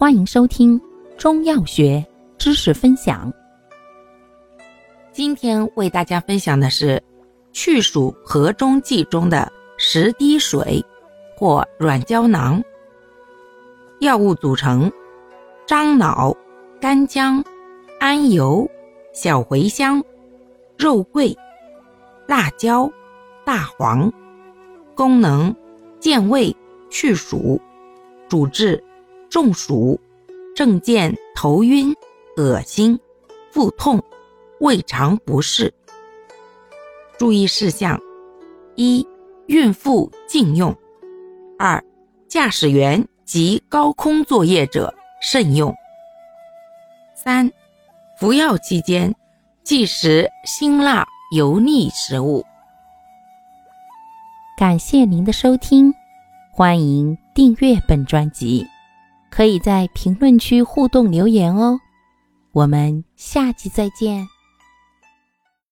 欢迎收听中药学知识分享。今天为大家分享的是去暑和中剂中的十滴水或软胶囊。药物组成：樟脑、干姜、安油、小茴香、肉桂、辣椒、大黄。功能：健胃去暑。主治。中暑、症见头晕、恶心、腹痛、胃肠不适。注意事项：一、孕妇禁用；二、驾驶员及高空作业者慎用；三、服药期间忌食辛辣油腻食物。感谢您的收听，欢迎订阅本专辑。可以在评论区互动留言哦，我们下期再见。